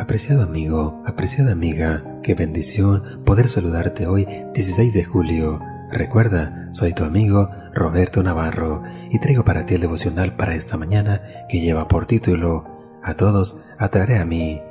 Apreciado amigo, apreciada amiga, qué bendición poder saludarte hoy 16 de julio. Recuerda, soy tu amigo Roberto Navarro y traigo para ti el devocional para esta mañana que lleva por título A todos atraeré a mí.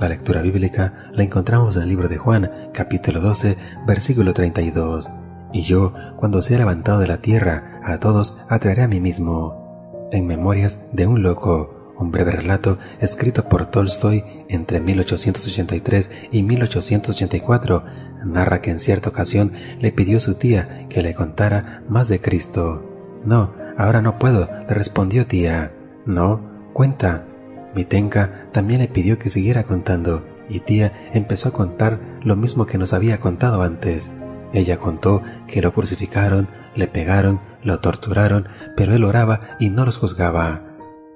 La lectura bíblica la encontramos en el libro de Juan, capítulo 12, versículo 32. Y yo, cuando sea levantado de la tierra, a todos atraeré a mí mismo. En Memorias de un loco, un breve relato escrito por Tolstoy entre 1883 y 1884, narra que en cierta ocasión le pidió su tía que le contara más de Cristo. No, ahora no puedo, le respondió tía. No, cuenta. Mitenka también le pidió que siguiera contando, y tía empezó a contar lo mismo que nos había contado antes. Ella contó que lo crucificaron, le pegaron, lo torturaron, pero él oraba y no los juzgaba.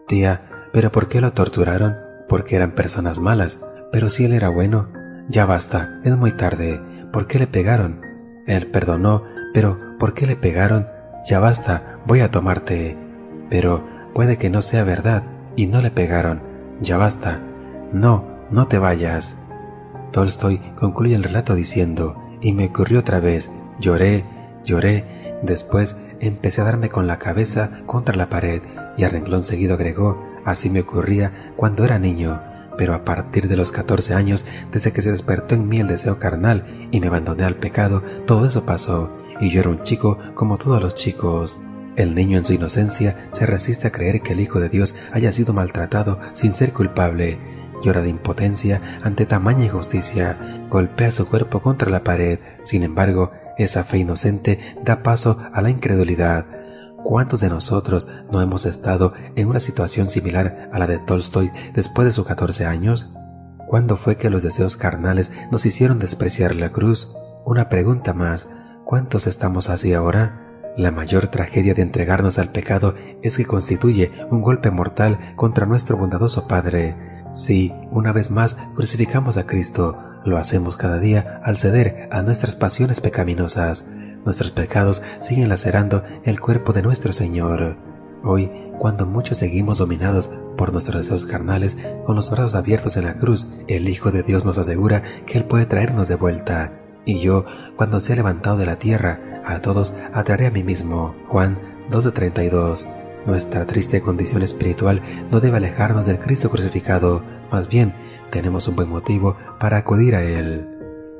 Tía, ¿Pero por qué lo torturaron? Porque eran personas malas. Pero si él era bueno. Ya basta, es muy tarde. ¿Por qué le pegaron? Él perdonó, pero ¿por qué le pegaron? Ya basta, voy a tomarte. Pero puede que no sea verdad, y no le pegaron. Ya basta. No, no te vayas. Tolstoy concluye el relato diciendo, y me ocurrió otra vez, lloré, lloré, después empecé a darme con la cabeza contra la pared, y a renglón seguido agregó, Así me ocurría cuando era niño, pero a partir de los 14 años, desde que se despertó en mí el deseo carnal y me abandoné al pecado, todo eso pasó, y yo era un chico como todos los chicos. El niño en su inocencia se resiste a creer que el Hijo de Dios haya sido maltratado sin ser culpable. Llora de impotencia ante tamaña injusticia, golpea su cuerpo contra la pared. Sin embargo, esa fe inocente da paso a la incredulidad. ¿Cuántos de nosotros no hemos estado en una situación similar a la de Tolstoy después de sus 14 años? ¿Cuándo fue que los deseos carnales nos hicieron despreciar la cruz? Una pregunta más, ¿cuántos estamos así ahora? La mayor tragedia de entregarnos al pecado es que constituye un golpe mortal contra nuestro bondadoso Padre. Si, una vez más, crucificamos a Cristo, lo hacemos cada día al ceder a nuestras pasiones pecaminosas. Nuestros pecados siguen lacerando el cuerpo de nuestro Señor. Hoy, cuando muchos seguimos dominados por nuestros deseos carnales, con los brazos abiertos en la cruz, el Hijo de Dios nos asegura que Él puede traernos de vuelta. Y yo, cuando sea levantado de la tierra, a todos atraeré a mí mismo. Juan 12:32. Nuestra triste condición espiritual no debe alejarnos del Cristo crucificado, más bien tenemos un buen motivo para acudir a Él.